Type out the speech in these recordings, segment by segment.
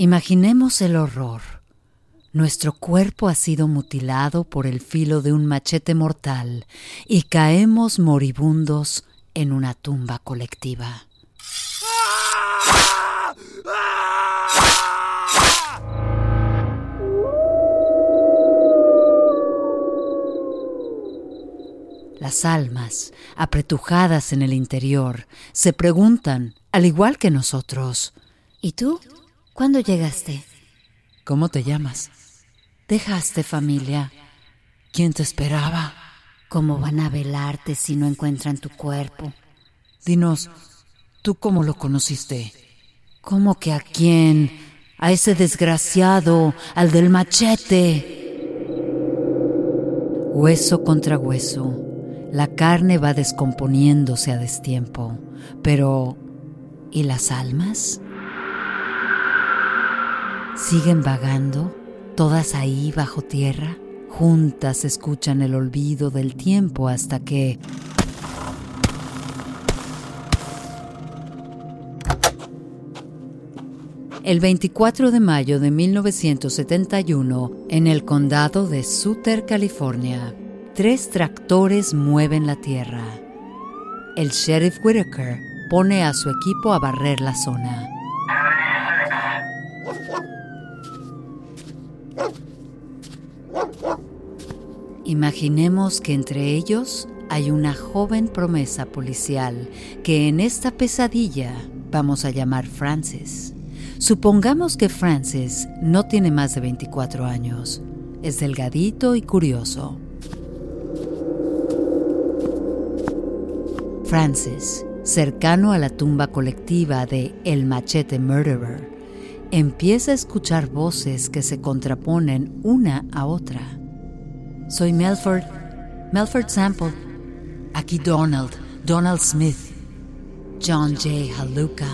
Imaginemos el horror. Nuestro cuerpo ha sido mutilado por el filo de un machete mortal y caemos moribundos en una tumba colectiva. Las almas, apretujadas en el interior, se preguntan, al igual que nosotros, ¿Y tú? ¿Cuándo llegaste? ¿cómo te llamas? ¿Dejaste familia? ¿Quién te esperaba? ¿Cómo van a velarte si no encuentran tu cuerpo? Dinos, ¿tú cómo lo conociste? ¿Cómo que a quién? A ese desgraciado, al del machete. Hueso contra hueso, la carne va descomponiéndose a destiempo. Pero, ¿y las almas? ¿Siguen vagando, todas ahí bajo tierra? Juntas escuchan el olvido del tiempo hasta que... El 24 de mayo de 1971, en el condado de Sutter, California, tres tractores mueven la tierra. El sheriff Whitaker pone a su equipo a barrer la zona. Imaginemos que entre ellos hay una joven promesa policial que en esta pesadilla vamos a llamar Frances. Supongamos que Frances no tiene más de 24 años. Es delgadito y curioso. Frances, cercano a la tumba colectiva de El Machete Murderer, empieza a escuchar voces que se contraponen una a otra. Soy Melford, Melford Sample. Aquí Donald, Donald Smith. John J. Haluka.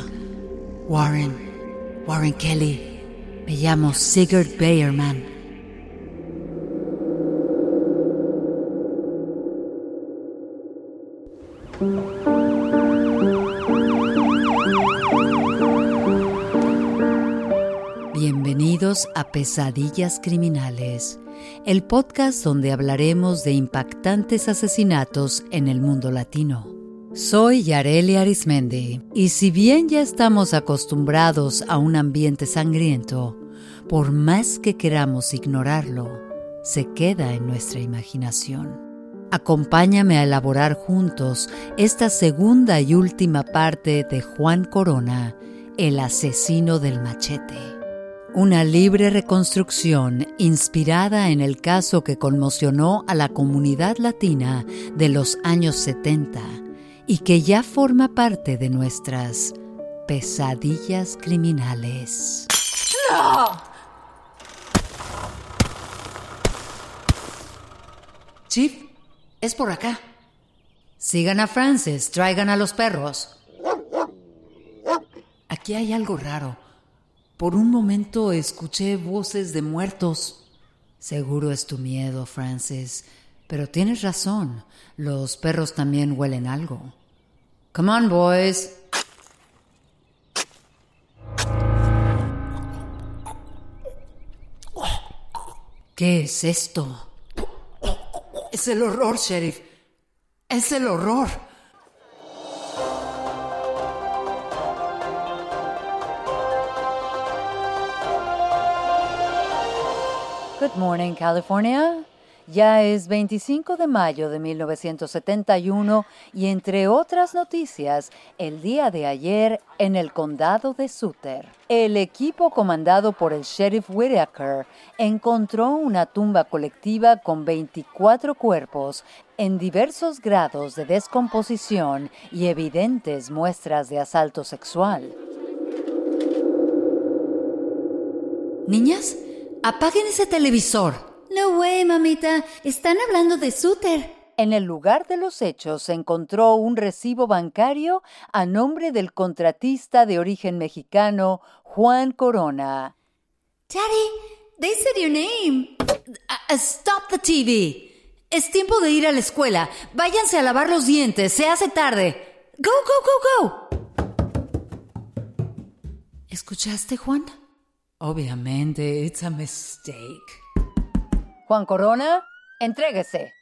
Warren, Warren Kelly. Me llamo Sigurd Bayerman. Bienvenidos a Pesadillas Criminales, el podcast donde hablaremos de impactantes asesinatos en el mundo latino. Soy Yareli Arismendi y si bien ya estamos acostumbrados a un ambiente sangriento, por más que queramos ignorarlo, se queda en nuestra imaginación. Acompáñame a elaborar juntos esta segunda y última parte de Juan Corona, el asesino del machete. Una libre reconstrucción inspirada en el caso que conmocionó a la comunidad latina de los años 70 y que ya forma parte de nuestras pesadillas criminales. Chief, es por acá. Sigan a Francis, traigan a los perros. Aquí hay algo raro. Por un momento escuché voces de muertos. Seguro es tu miedo, Francis, pero tienes razón. Los perros también huelen algo. Come on, boys. ¿Qué es esto? Es el horror, sheriff. Es el horror. Good morning, California. Ya es 25 de mayo de 1971 y entre otras noticias, el día de ayer en el condado de Sutter, el equipo comandado por el sheriff Whitaker encontró una tumba colectiva con 24 cuerpos en diversos grados de descomposición y evidentes muestras de asalto sexual. Niñas, apaguen ese televisor. No way, mamita. Están hablando de Suter. En el lugar de los hechos se encontró un recibo bancario a nombre del contratista de origen mexicano Juan Corona. Daddy, they said your name. Uh, stop the TV. Es tiempo de ir a la escuela. Váyanse a lavar los dientes. Se hace tarde. Go, go, go, go. ¿Escuchaste, Juan? Obviamente, it's a mistake. Juan Corona, entréguese.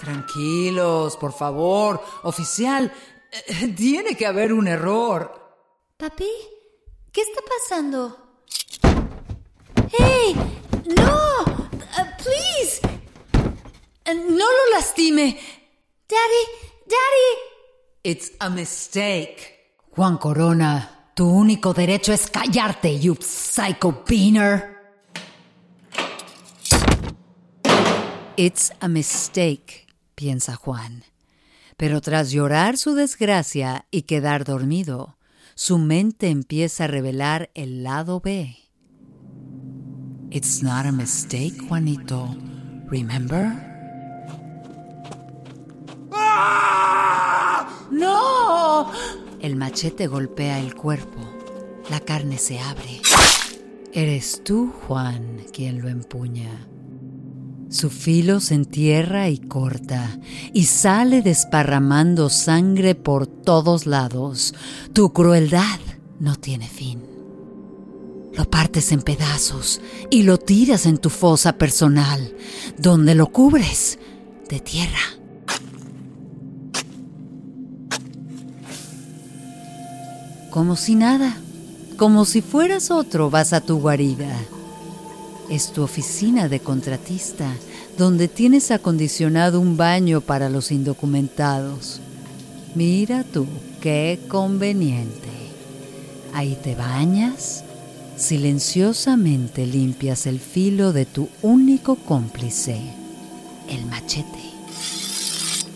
Tranquilos, por favor. Oficial, eh, tiene que haber un error. Papi, ¿qué está pasando? ¡Hey! ¡No! Uh, ¡Please! Uh, no lo lastime. Daddy, Daddy. It's a mistake. Juan Corona, tu único derecho es callarte, you psycho beaner. It's a mistake, piensa Juan. Pero tras llorar su desgracia y quedar dormido, su mente empieza a revelar el lado B. It's not a mistake, Juanito. Remember? ¡No! El machete golpea el cuerpo. La carne se abre. Eres tú, Juan, quien lo empuña. Su filo se entierra y corta, y sale desparramando sangre por todos lados. Tu crueldad no tiene fin. Lo partes en pedazos y lo tiras en tu fosa personal, donde lo cubres de tierra. Como si nada, como si fueras otro, vas a tu guarida es tu oficina de contratista, donde tienes acondicionado un baño para los indocumentados. Mira tú, qué conveniente. Ahí te bañas, silenciosamente limpias el filo de tu único cómplice, el machete,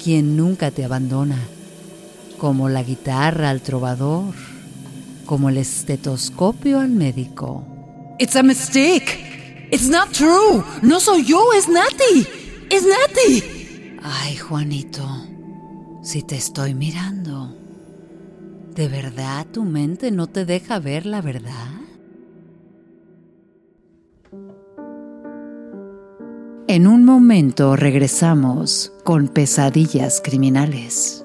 quien nunca te abandona, como la guitarra al trovador, como el estetoscopio al médico. It's a mistake. It's not true. No soy yo, es Nati. Es Nati. Ay, Juanito, si te estoy mirando, ¿de verdad tu mente no te deja ver la verdad? En un momento regresamos con pesadillas criminales.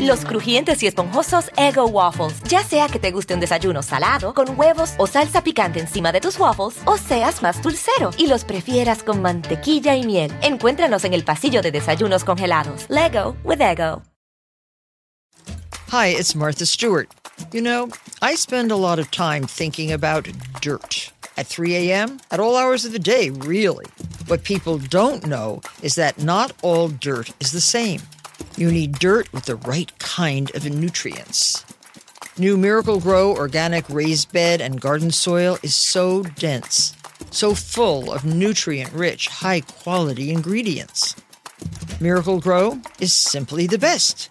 Los crujientes y esponjosos Ego Waffles. Ya sea que te guste un desayuno salado, con huevos o salsa picante encima de tus waffles, o seas más dulcero y los prefieras con mantequilla y miel. Encuéntranos en el pasillo de desayunos congelados. Lego with Ego. Hi, it's Martha Stewart. You know, I spend a lot of time thinking about dirt. At 3 a.m., at all hours of the day, really. What people don't know is that not all dirt is the same. You need dirt with the right kind of nutrients. New Miracle Grow organic raised bed and garden soil is so dense, so full of nutrient rich, high quality ingredients. Miracle Grow is simply the best.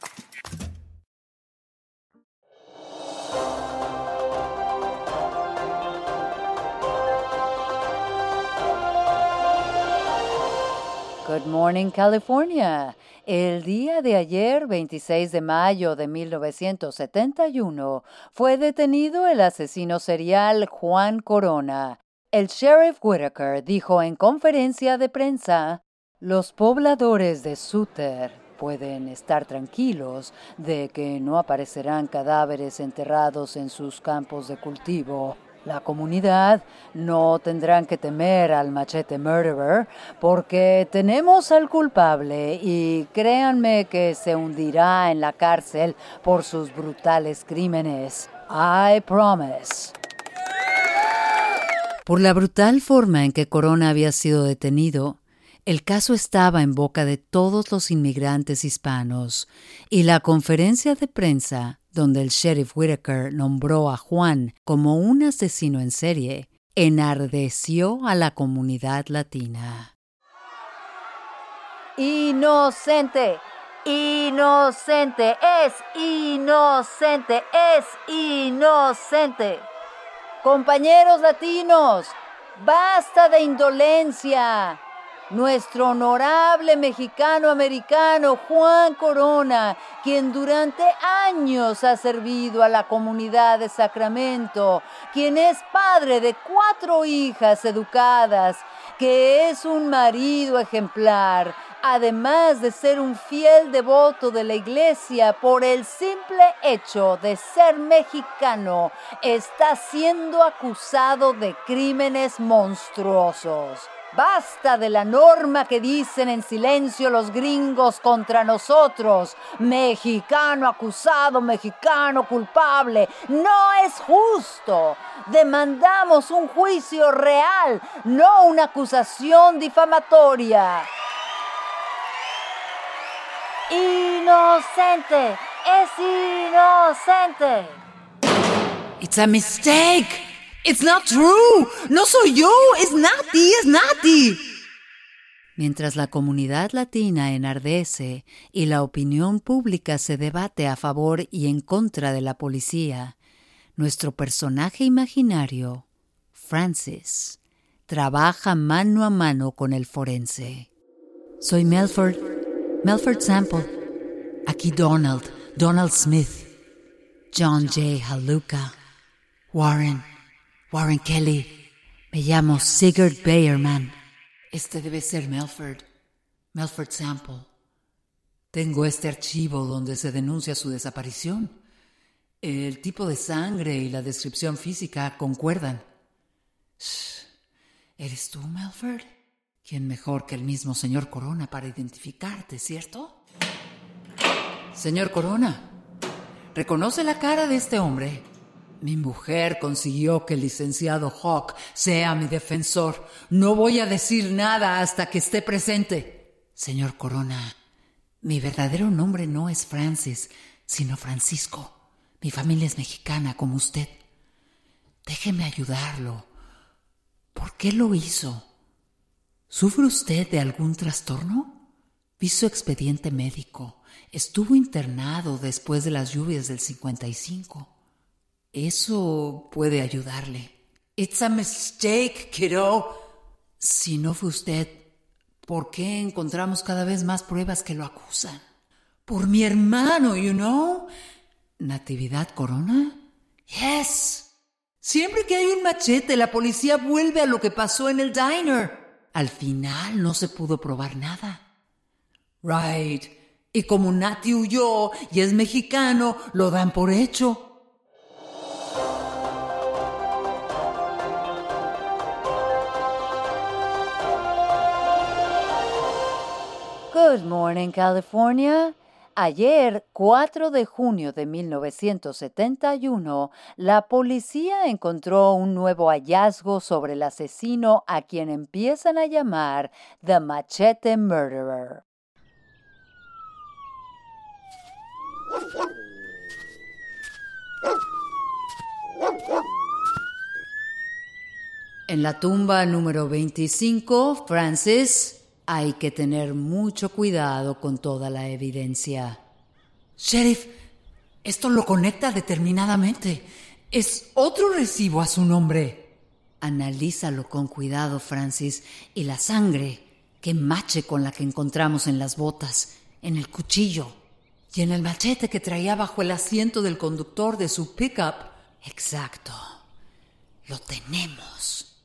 Good morning, California. El día de ayer, 26 de mayo de 1971, fue detenido el asesino serial Juan Corona. El sheriff Whitaker dijo en conferencia de prensa, los pobladores de Sutter pueden estar tranquilos de que no aparecerán cadáveres enterrados en sus campos de cultivo. La comunidad no tendrán que temer al machete murderer porque tenemos al culpable y créanme que se hundirá en la cárcel por sus brutales crímenes. I promise. Por la brutal forma en que Corona había sido detenido, el caso estaba en boca de todos los inmigrantes hispanos y la conferencia de prensa donde el sheriff Whitaker nombró a Juan como un asesino en serie, enardeció a la comunidad latina. Inocente, inocente, es inocente, es inocente. Compañeros latinos, basta de indolencia. Nuestro honorable mexicano americano Juan Corona, quien durante años ha servido a la comunidad de Sacramento, quien es padre de cuatro hijas educadas, que es un marido ejemplar, además de ser un fiel devoto de la iglesia por el simple hecho de ser mexicano, está siendo acusado de crímenes monstruosos. Basta de la norma que dicen en silencio los gringos contra nosotros. Mexicano acusado, mexicano culpable. No es justo. Demandamos un juicio real, no una acusación difamatoria. Inocente, es inocente. It's a mistake. It's not true. No soy yo. Es Nati. Es Nati. Mientras la comunidad latina enardece y la opinión pública se debate a favor y en contra de la policía, nuestro personaje imaginario, Francis, trabaja mano a mano con el forense. Soy Melford, Melford Sample. Aquí Donald, Donald Smith, John J. Haluka, Warren, Warren Kelly. Me llamo Sigurd Bayerman. Este debe ser Melford. Melford Sample. Tengo este archivo donde se denuncia su desaparición. El tipo de sangre y la descripción física concuerdan. Shh. ¿Eres tú, Melford? ¿Quién mejor que el mismo señor Corona para identificarte, cierto? Señor Corona, ¿reconoce la cara de este hombre? Mi mujer consiguió que el licenciado Hawk sea mi defensor. No voy a decir nada hasta que esté presente. Señor Corona, mi verdadero nombre no es Francis, sino Francisco. Mi familia es mexicana como usted. Déjeme ayudarlo. ¿Por qué lo hizo? ¿Sufre usted de algún trastorno? Vi su expediente médico. Estuvo internado después de las lluvias del 55. Eso puede ayudarle. It's a mistake, kiddo. Si no fue usted, ¿por qué encontramos cada vez más pruebas que lo acusan? Por mi hermano, you know. ¿Natividad Corona? Yes. Siempre que hay un machete, la policía vuelve a lo que pasó en el diner. Al final no se pudo probar nada. Right. Y como Nati huyó y es mexicano, lo dan por hecho. Good morning, California. Ayer, 4 de junio de 1971, la policía encontró un nuevo hallazgo sobre el asesino a quien empiezan a llamar The Machete Murderer. En la tumba número 25, Francis, hay que tener mucho cuidado con toda la evidencia. Sheriff, esto lo conecta determinadamente. Es otro recibo a su nombre. Analízalo con cuidado, Francis, y la sangre que mache con la que encontramos en las botas, en el cuchillo y en el machete que traía bajo el asiento del conductor de su pickup. Exacto. Lo tenemos.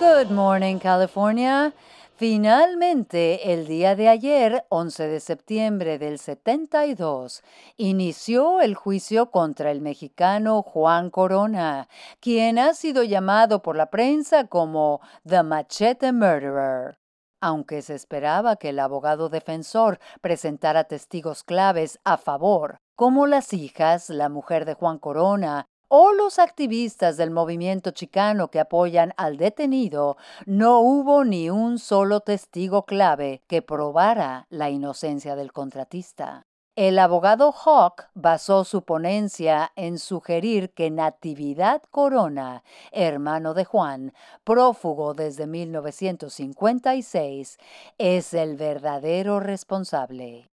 Good morning, California. Finalmente, el día de ayer, 11 de septiembre del 72, inició el juicio contra el mexicano Juan Corona, quien ha sido llamado por la prensa como The Machete Murderer. Aunque se esperaba que el abogado defensor presentara testigos claves a favor, como las hijas, la mujer de Juan Corona o los activistas del movimiento chicano que apoyan al detenido, no hubo ni un solo testigo clave que probara la inocencia del contratista. El abogado Hawk basó su ponencia en sugerir que Natividad Corona, hermano de Juan, prófugo desde 1956, es el verdadero responsable.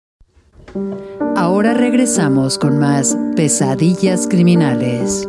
Ahora regresamos con más pesadillas criminales.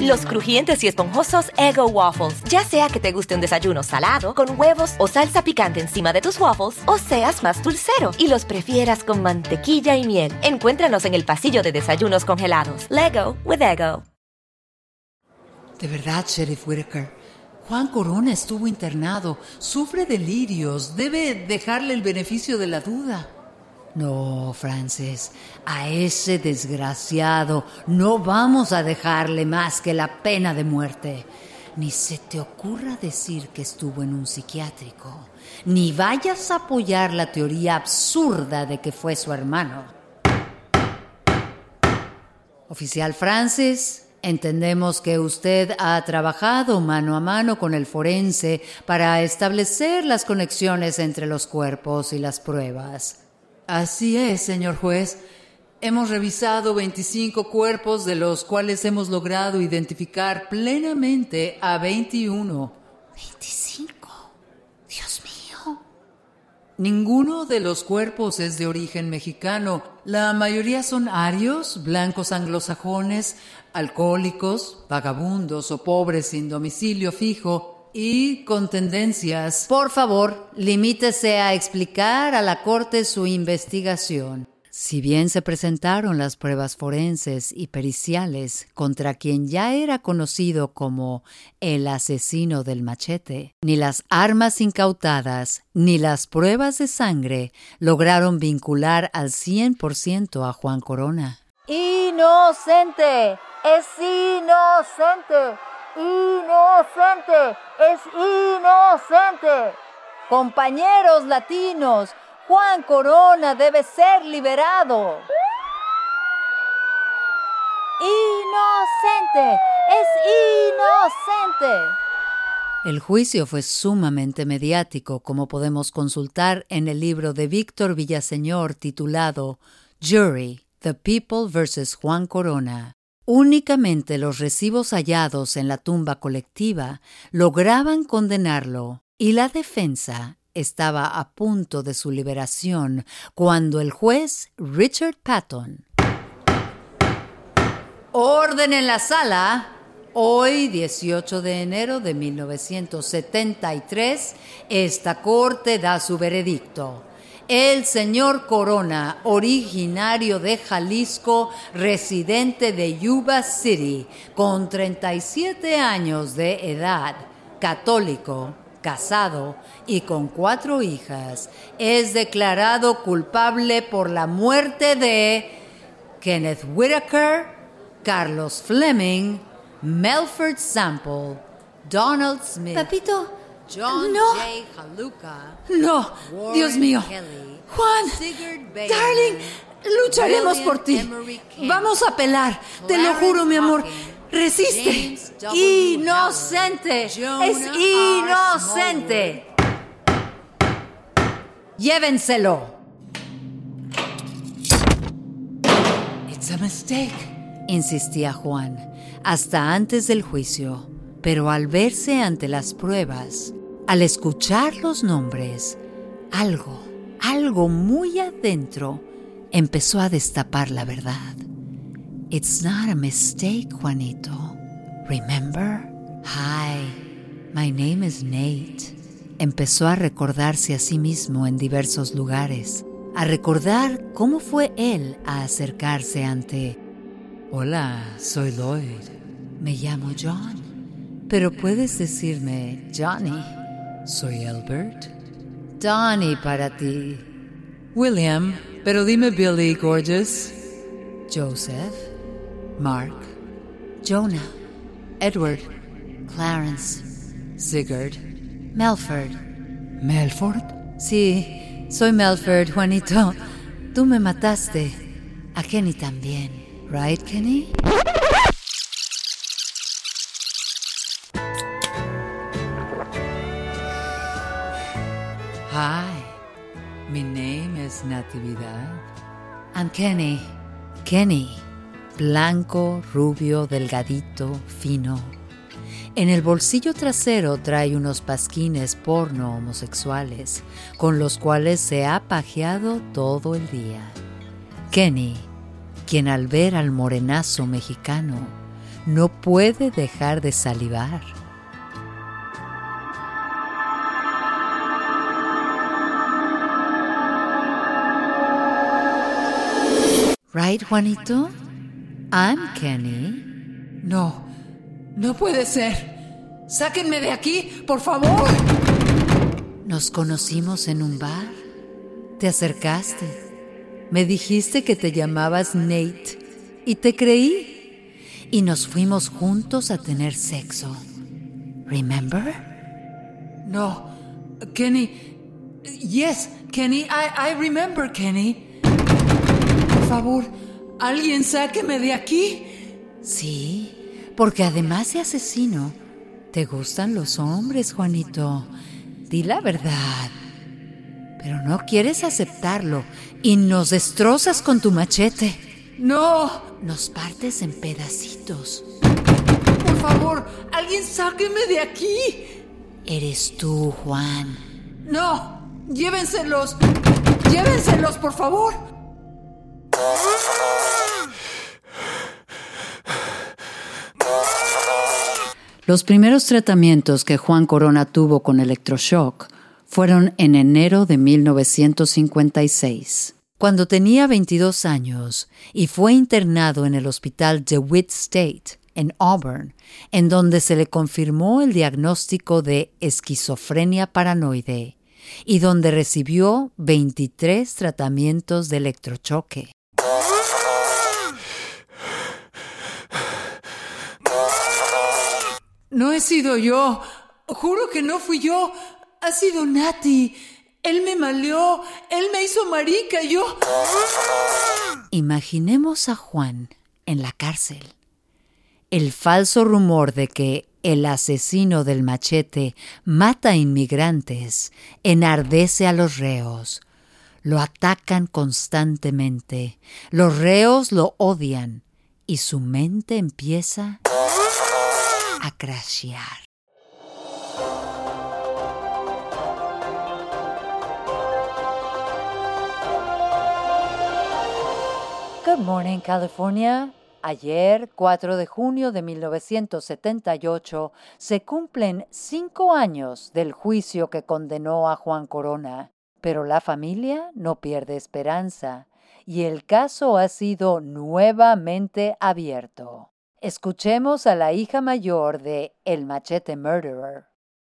Los crujientes y esponjosos Ego Waffles. Ya sea que te guste un desayuno salado, con huevos o salsa picante encima de tus waffles, o seas más dulcero y los prefieras con mantequilla y miel. Encuéntranos en el pasillo de desayunos congelados. Lego with Ego. De verdad, Sheriff Whitaker. Juan Corona estuvo internado, sufre delirios, debe dejarle el beneficio de la duda. No, Frances, a ese desgraciado no vamos a dejarle más que la pena de muerte. Ni se te ocurra decir que estuvo en un psiquiátrico, ni vayas a apoyar la teoría absurda de que fue su hermano. Oficial Francis, entendemos que usted ha trabajado mano a mano con el forense para establecer las conexiones entre los cuerpos y las pruebas. Así es, señor juez. Hemos revisado 25 cuerpos de los cuales hemos logrado identificar plenamente a 21. 25. Dios mío. Ninguno de los cuerpos es de origen mexicano. La mayoría son arios, blancos anglosajones, alcohólicos, vagabundos o pobres sin domicilio fijo y con tendencias. Por favor, limítese a explicar a la Corte su investigación. Si bien se presentaron las pruebas forenses y periciales contra quien ya era conocido como el asesino del machete, ni las armas incautadas ni las pruebas de sangre lograron vincular al 100% a Juan Corona. Inocente, es inocente, inocente, es inocente. Compañeros latinos, Juan Corona debe ser liberado. Inocente, es inocente. El juicio fue sumamente mediático, como podemos consultar en el libro de Víctor Villaseñor titulado Jury, The People vs. Juan Corona. Únicamente los recibos hallados en la tumba colectiva lograban condenarlo y la defensa estaba a punto de su liberación cuando el juez Richard Patton Orden en la sala. Hoy, 18 de enero de 1973, esta corte da su veredicto. El señor Corona, originario de Jalisco, residente de Yuba City, con 37 años de edad, católico, casado y con cuatro hijas, es declarado culpable por la muerte de Kenneth Whitaker, Carlos Fleming, Melford Sample, Donald Smith, Papito, John no. J. Haluka, No, Warren Dios mío. Kelly, Juan, darling, lucharemos William por ti. Vamos a pelar, te lo juro, mi amor. Resiste. Inocente. Es inocente. Llévenselo. It's a mistake. insistía Juan, hasta antes del juicio, pero al verse ante las pruebas, al escuchar los nombres, algo, algo muy adentro empezó a destapar la verdad. It's not a mistake, Juanito. Remember? Hi, my name is Nate. Empezó a recordarse a sí mismo en diversos lugares, a recordar cómo fue él a acercarse ante... Hola, soy Lloyd. Me llamo John. Pero puedes decirme Johnny. Soy Albert. Donnie para ti. William, pero dime Billy, gorgeous. Joseph. Mark. Jonah. Edward. Clarence. Sigurd. Melford. Melford. Sí, soy Melford, Juanito. Tú me mataste. A Kenny también. ¿Right, Kenny? I'm Kenny. Kenny. Blanco, rubio, delgadito, fino. En el bolsillo trasero trae unos pasquines porno homosexuales, con los cuales se ha pajeado todo el día. Kenny, quien al ver al morenazo mexicano no puede dejar de salivar. Right, Juanito? I'm Kenny. No, no puede ser. Sáquenme de aquí, por favor. Nos conocimos en un bar. Te acercaste. Me dijiste que te llamabas Nate y te creí. Y nos fuimos juntos a tener sexo. Remember? No, Kenny. Yes, Kenny, I, I remember, Kenny. Por favor, alguien sáqueme de aquí. Sí, porque además de asesino, te gustan los hombres, Juanito. Di la verdad. Pero no quieres aceptarlo y nos destrozas con tu machete. No, Nos partes en pedacitos. por favor, alguien sáqueme de aquí. Eres tú, Juan. No, llévenselos. Llévenselos, por favor. Los primeros tratamientos que Juan Corona tuvo con electroshock fueron en enero de 1956, cuando tenía 22 años y fue internado en el hospital DeWitt State en Auburn, en donde se le confirmó el diagnóstico de esquizofrenia paranoide y donde recibió 23 tratamientos de electrochoque. No he sido yo. Juro que no fui yo. Ha sido Nati. Él me maleó. Él me hizo marica. Yo. Imaginemos a Juan en la cárcel. El falso rumor de que el asesino del machete mata inmigrantes enardece a los reos. Lo atacan constantemente. Los reos lo odian y su mente empieza a crashear. Good morning, California. Ayer, 4 de junio de 1978, se cumplen cinco años del juicio que condenó a Juan Corona, pero la familia no pierde esperanza y el caso ha sido nuevamente abierto. Escuchemos a la hija mayor de El Machete Murderer.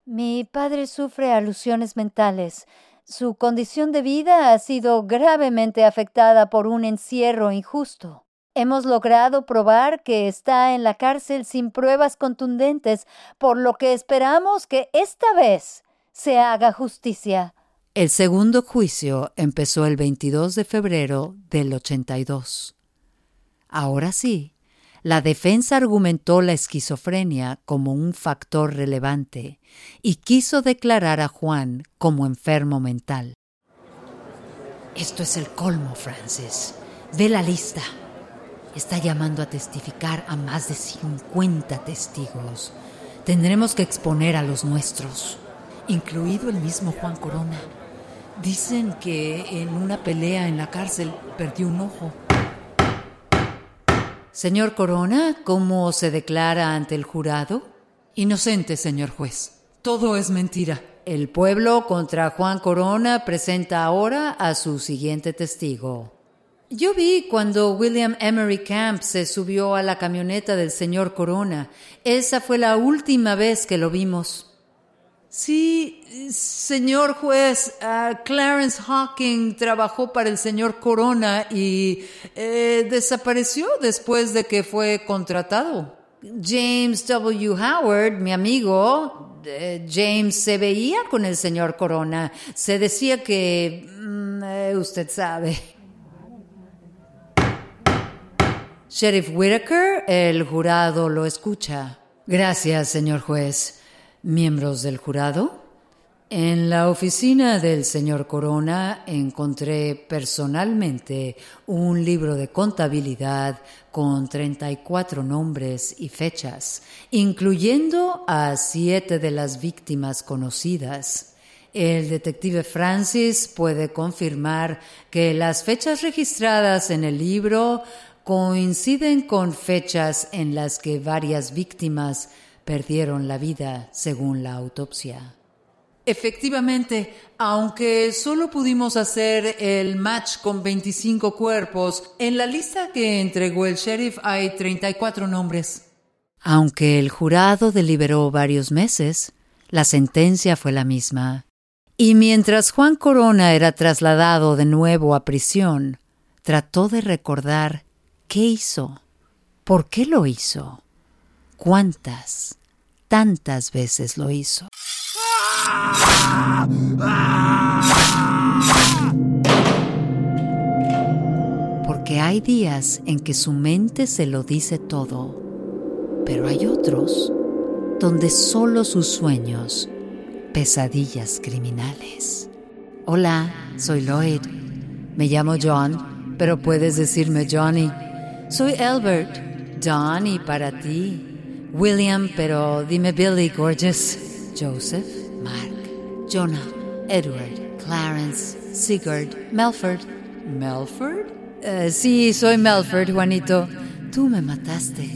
Mi padre sufre alusiones mentales. Su condición de vida ha sido gravemente afectada por un encierro injusto. Hemos logrado probar que está en la cárcel sin pruebas contundentes, por lo que esperamos que esta vez se haga justicia. El segundo juicio empezó el 22 de febrero del 82. Ahora sí, la defensa argumentó la esquizofrenia como un factor relevante y quiso declarar a Juan como enfermo mental. Esto es el colmo, Francis. Ve la lista. Está llamando a testificar a más de 50 testigos. Tendremos que exponer a los nuestros, incluido el mismo Juan Corona. Dicen que en una pelea en la cárcel perdió un ojo. Señor Corona, ¿cómo se declara ante el jurado? Inocente, señor juez. Todo es mentira. El pueblo contra Juan Corona presenta ahora a su siguiente testigo. Yo vi cuando William Emery Camp se subió a la camioneta del señor Corona. Esa fue la última vez que lo vimos. Sí, señor juez, Clarence Hawking trabajó para el señor Corona y eh, desapareció después de que fue contratado. James W. Howard, mi amigo, eh, James se veía con el señor Corona. Se decía que... Mm, eh, usted sabe. Sheriff Whitaker, el jurado lo escucha. Gracias, señor juez miembros del jurado. En la oficina del señor Corona encontré personalmente un libro de contabilidad con 34 nombres y fechas, incluyendo a siete de las víctimas conocidas. El detective Francis puede confirmar que las fechas registradas en el libro coinciden con fechas en las que varias víctimas perdieron la vida según la autopsia. Efectivamente, aunque solo pudimos hacer el match con 25 cuerpos, en la lista que entregó el sheriff hay 34 nombres. Aunque el jurado deliberó varios meses, la sentencia fue la misma. Y mientras Juan Corona era trasladado de nuevo a prisión, trató de recordar qué hizo, por qué lo hizo cuántas, tantas veces lo hizo. Porque hay días en que su mente se lo dice todo, pero hay otros donde solo sus sueños, pesadillas criminales. Hola, soy Lloyd. Me llamo John, pero puedes decirme Johnny. Soy Albert. Johnny para ti. William, pero dime Billy, gorgeous. Joseph, Mark, Jonah, Edward, Clarence, Sigurd, Melford. ¿Melford? Eh, sí, soy Melford, Juanito. Tú me mataste.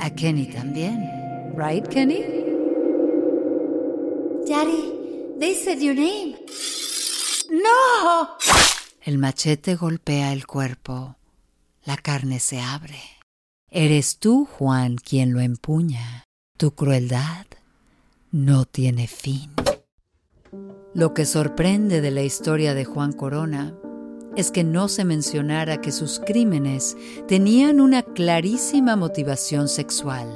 A Kenny también. Right, Kenny? Daddy, they said your name. ¡No! El machete golpea el cuerpo. La carne se abre. Eres tú, Juan, quien lo empuña. Tu crueldad no tiene fin. Lo que sorprende de la historia de Juan Corona es que no se mencionara que sus crímenes tenían una clarísima motivación sexual.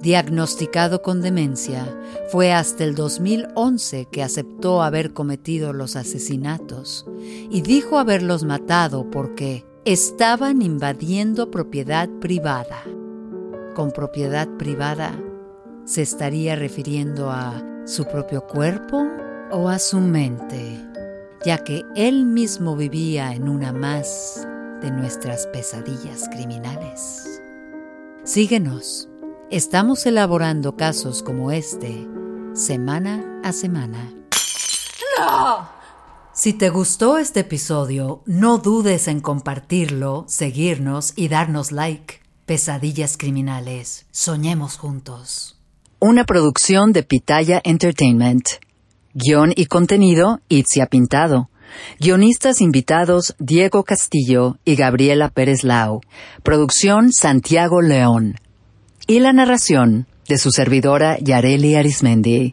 Diagnosticado con demencia, fue hasta el 2011 que aceptó haber cometido los asesinatos y dijo haberlos matado porque estaban invadiendo propiedad privada. Con propiedad privada se estaría refiriendo a su propio cuerpo o a su mente, ya que él mismo vivía en una más de nuestras pesadillas criminales. Síguenos, estamos elaborando casos como este semana a semana. ¡No! Si te gustó este episodio, no dudes en compartirlo, seguirnos y darnos like. Pesadillas Criminales. Soñemos juntos. Una producción de Pitaya Entertainment. Guión y contenido, Itzia Pintado. Guionistas invitados, Diego Castillo y Gabriela Pérez Lau. Producción, Santiago León. Y la narración, de su servidora Yareli Arismendi.